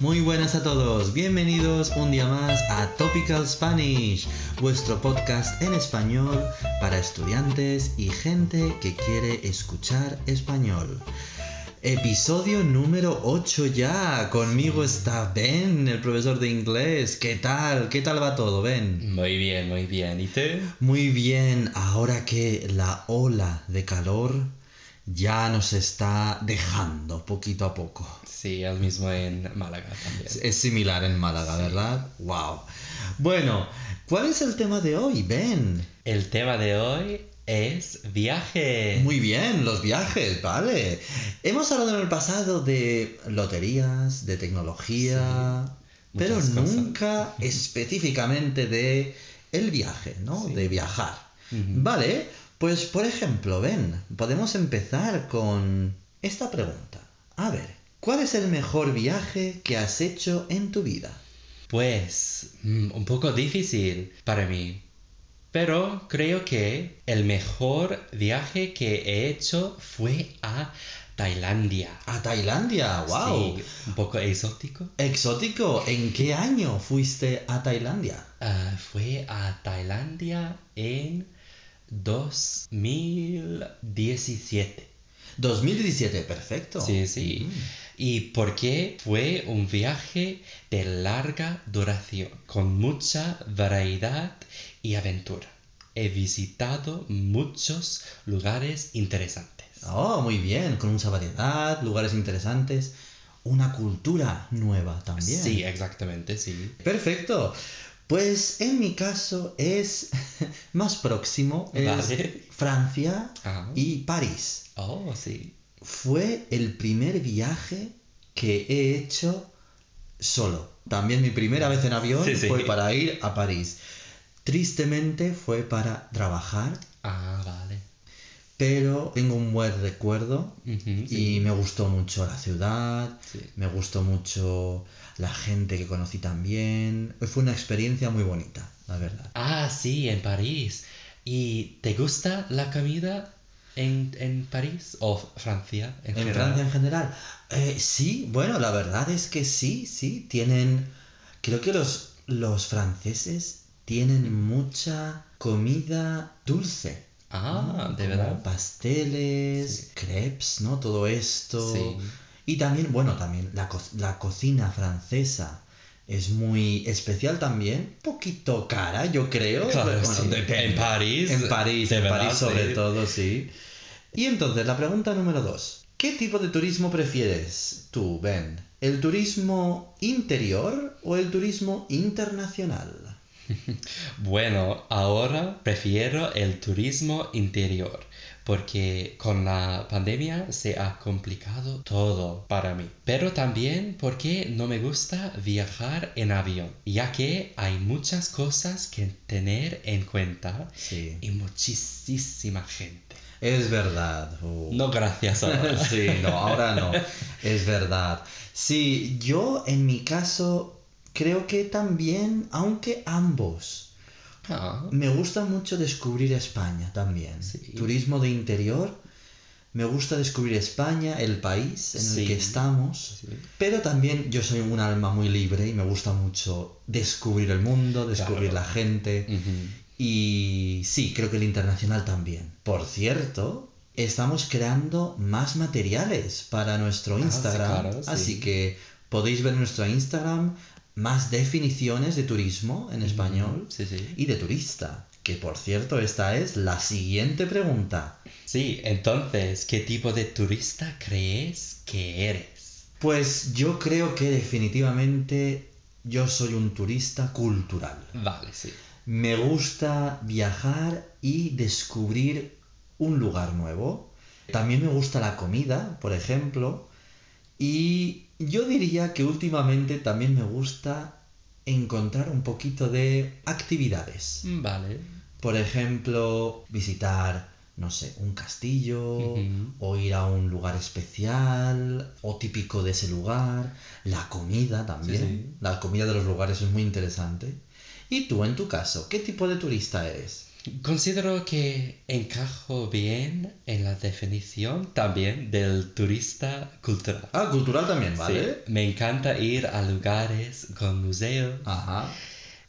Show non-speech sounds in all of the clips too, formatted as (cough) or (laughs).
Muy buenas a todos, bienvenidos un día más a Topical Spanish, vuestro podcast en español para estudiantes y gente que quiere escuchar español. Episodio número 8 ya. Conmigo está Ben, el profesor de inglés. ¿Qué tal? ¿Qué tal va todo, Ben? Muy bien, muy bien. ¿Y tú? Muy bien, ahora que la ola de calor ya nos está dejando poquito a poco. Sí, el mismo en Málaga también. Es similar en Málaga, ¿verdad? Wow. Bueno, ¿cuál es el tema de hoy, Ben? El tema de hoy es viaje. Muy bien, los viajes, vale. Hemos hablado en el pasado de loterías, de tecnología, pero cosas. nunca (laughs) específicamente de el viaje, ¿no? Sí. De viajar. Vale, pues por ejemplo, ven, podemos empezar con esta pregunta. A ver, ¿cuál es el mejor viaje que has hecho en tu vida? Pues mm, un poco difícil para mí. Pero creo que el mejor viaje que he hecho fue a Tailandia. A Tailandia, wow. Sí, un poco exótico. Exótico, ¿en qué año fuiste a Tailandia? Ah, fue a Tailandia en 2017. 2017, perfecto. Sí, sí. Mm. ¿Y por qué fue un viaje de larga duración, con mucha variedad y aventura? He visitado muchos lugares interesantes. Oh, muy bien, con mucha variedad, lugares interesantes, una cultura nueva también. Sí, exactamente, sí. Perfecto. Pues en mi caso es (laughs) más próximo, es Vale. Francia Ah. y París. Oh, sí. Fue el primer viaje que he hecho solo. También mi primera vez en avión Sí, sí. fue para ir a París. Tristemente fue para trabajar, Ah, vale. Pero tengo un buen recuerdo y sí. me gustó mucho la ciudad, Sí. me gustó mucho la gente que conocí también. Fue una experiencia muy bonita, la verdad. Ah, sí, en París. ¿Y te gusta la comida en, en París o Francia en, En general? Francia en general. Eh, sí, bueno, la verdad es que sí, sí, tienen... Creo que los, los franceses tienen mucha comida dulce. Ah. ¿de verdad? Pasteles, crepes, ¿no? Todo esto. Sí. Y también, bueno, también la, co- la cocina francesa es muy especial también. Un poquito cara, yo creo. Claro, Bueno, sí. depende. En París, En París, de en verdad, París sobre sí. todo, sí. Y entonces, la pregunta número dos. ¿Qué tipo de turismo prefieres tú, Ben? ¿El turismo interior o el turismo internacional? (laughs) Bueno, ahora prefiero el turismo interior porque con la pandemia se ha complicado todo para mí. Pero también porque no me gusta viajar en avión, ya que hay muchas cosas que tener en cuenta Sí. y muchísima gente. Es verdad. Uh. No gracias (laughs) ahora. Sí, no, ahora no. Es verdad. Sí, yo en mi caso creo que también, aunque ambos, Ah, me gusta mucho descubrir España también. Sí. Turismo de interior. Me gusta descubrir España, el país en el que estamos. sí. Pero también yo soy un alma muy libre y me gusta mucho descubrir el mundo, descubrir Claro. la gente. Y sí, creo que el internacional también. Por cierto, estamos creando más materiales para nuestro Ah, Instagram. claro. Así que podéis ver nuestro Instagram más definiciones de turismo en español Sí, sí. y de turista. Que por cierto, esta es la siguiente pregunta. Sí, entonces, ¿qué tipo de turista crees que eres? Pues yo creo que definitivamente yo soy un turista cultural. Vale, sí. Me gusta viajar y descubrir un lugar nuevo. También me gusta la comida, por ejemplo. Y yo diría que últimamente también me gusta encontrar un poquito de actividades. Vale. Por ejemplo, visitar, no sé, un castillo o ir a un lugar especial o típico de ese lugar. La comida también. Sí, sí. La comida de los lugares es muy interesante. ¿Y tú, en tu caso, qué tipo de turista eres? Considero que encajo bien en la definición también del turista cultural. Ah, cultural también, Sí, ¿vale? me encanta ir a lugares con museos, Ajá.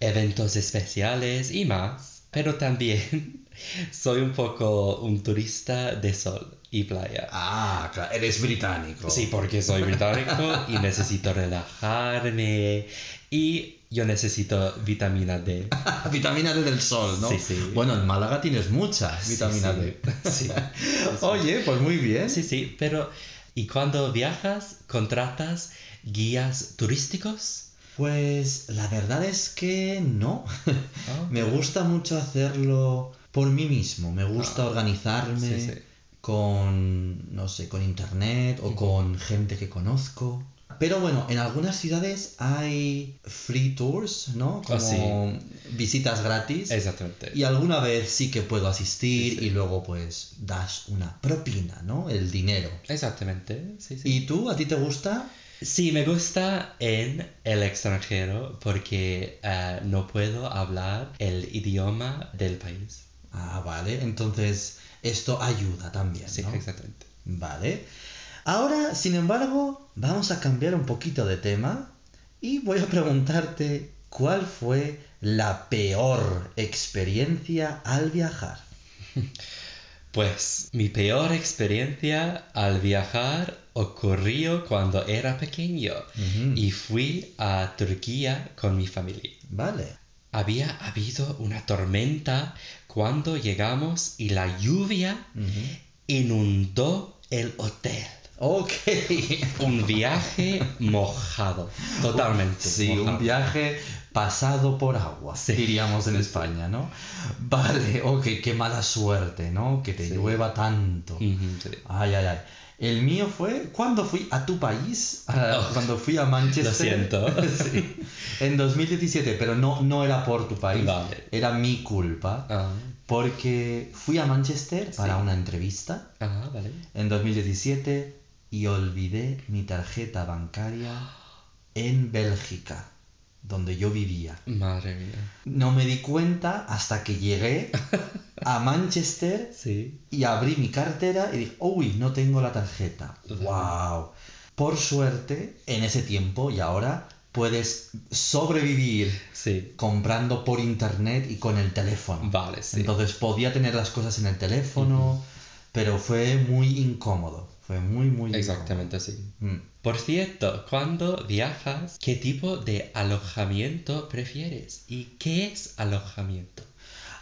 eventos especiales y más, pero también (laughs) soy un poco un turista de sol y playa. Ah, claro, eres británico. Sí, porque soy británico y necesito (laughs) relajarme y yo necesito vitamina D. (laughs) vitamina D del sol, ¿no? Sí, sí. Bueno, en Málaga tienes mucha vitamina sí. D. (laughs) Sí. (laughs) Oye, pues muy bien. Sí, sí, pero ¿y cuando viajas contratas guías turísticos? Pues la verdad es que no. Ah, me gusta mucho hacerlo por mí mismo. Me gusta Ah, organizarme sí, sí. con, no sé, con internet o con gente que conozco. Pero bueno, en algunas ciudades hay free tours, ¿no? Como Ah, sí. visitas gratis. Exactamente. Y alguna vez sí que puedo asistir Sí, y luego pues das una propina, ¿no? El dinero. Exactamente, sí, sí. ¿Y tú? ¿A ti te gusta? Sí, me gusta en el extranjero porque eh, no puedo hablar el idioma del país. Ah, vale. Entonces esto ayuda también, Sí, exactamente. Vale. Ahora, sin embargo, vamos a cambiar un poquito de tema y voy a preguntarte cuál fue la peor experiencia al viajar. (laughs) Pues mi peor experiencia al viajar ocurrió cuando era pequeño y fui a Turquía con mi familia. Vale. Había habido una tormenta cuando llegamos y la lluvia inundó el hotel. Ok. (laughs) Un viaje mojado, totalmente. Sí, un mojado. viaje pasado por agua, Sí. diríamos en España, ¿no? Vale, ok, qué mala suerte, ¿no? Que te Sí. llueva tanto. Ujú, sí. Ay, ay, ay. El mío fue cuando fui a tu país, ah, Oh, cuando fui a Manchester. lo siento. (laughs) Sí, en 2017, pero no, no era por tu país, Vale. era mi culpa, Ah, porque fui a Manchester para una entrevista ah, vale. en 2017 y olvidé mi tarjeta bancaria en Bélgica, donde yo vivía. Madre mía. No me di cuenta hasta que llegué a (laughs) Manchester Sí. y abrí mi cartera y dije, uy, no tengo la tarjeta. ¡Wow! Por suerte, en ese tiempo y ahora puedes sobrevivir Sí. comprando por internet y con el teléfono. Vale, sí. Entonces podía tener las cosas en el teléfono, pero fue muy incómodo. Fue muy, muy Exactamente así. Mm. Por cierto, cuando viajas, ¿qué tipo de alojamiento prefieres? ¿Y qué es alojamiento?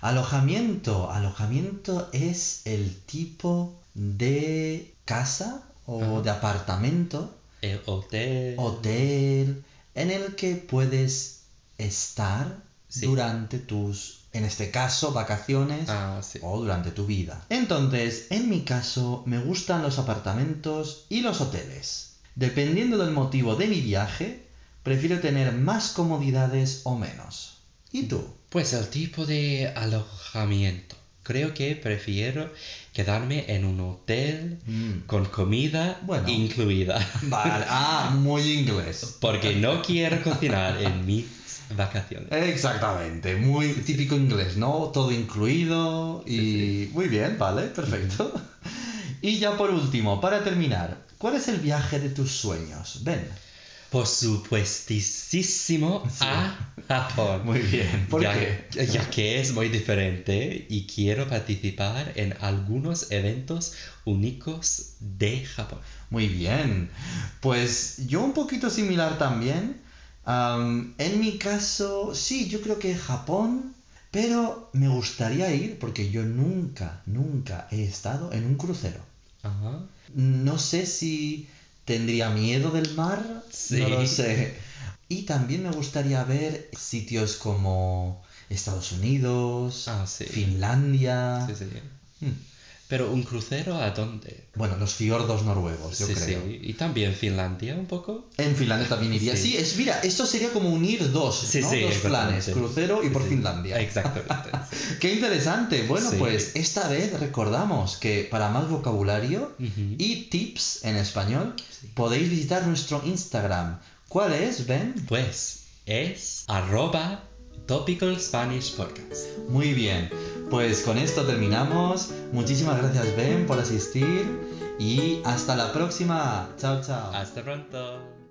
Alojamiento. Alojamiento es el tipo de casa o Ajá. de apartamento, ¿El hotel? hotel, en el que puedes estar Sí. durante tus, en este caso, vacaciones Ah, sí. o durante tu vida. Entonces, en mi caso, me gustan los apartamentos y los hoteles. Dependiendo del motivo de mi viaje, prefiero tener más comodidades o menos. ¿Y tú? Pues el tipo de alojamiento. Creo que prefiero quedarme en un hotel Mm. con comida Bueno. incluida. Vale, ah, muy inglés. Porque no quiero cocinar en mis vacaciones. Exactamente, muy típico inglés, ¿no? Todo incluido y... Muy bien, vale, perfecto. Y ya por último, para terminar, ¿cuál es el viaje de tus sueños? Ven. Por supuestísimo a Japón. Muy bien, ¿por ya, qué? ya que es muy diferente y quiero participar en algunos eventos únicos de Japón. Muy bien. Pues yo un poquito similar también. Am, en mi caso, sí, yo creo que Japón, pero me gustaría ir porque yo nunca, nunca he estado en un crucero. Ajá. No sé si tendría miedo del mar, Sí. no lo sé. Y también me gustaría ver sitios como Estados Unidos, Ah, sí. Finlandia. Sí, sí. Hmm. Pero un crucero a dónde? Bueno, los fiordos noruegos, yo sí, creo. sí. Y también Finlandia un poco. En Finlandia también iría. Sí, Sí. es, mira, esto sería como unir dos, dos planes, crucero y por. Finlandia. Exactamente. (laughs) Qué interesante. Bueno, pues esta vez recordamos que para más vocabulario y tips en español podéis visitar nuestro Instagram. ¿Cuál es, Ben? Pues es arroba Topical Spanish Podcast. Muy bien, pues con esto terminamos. Muchísimas gracias Ben por asistir y hasta la próxima. Chao, chao. Hasta pronto.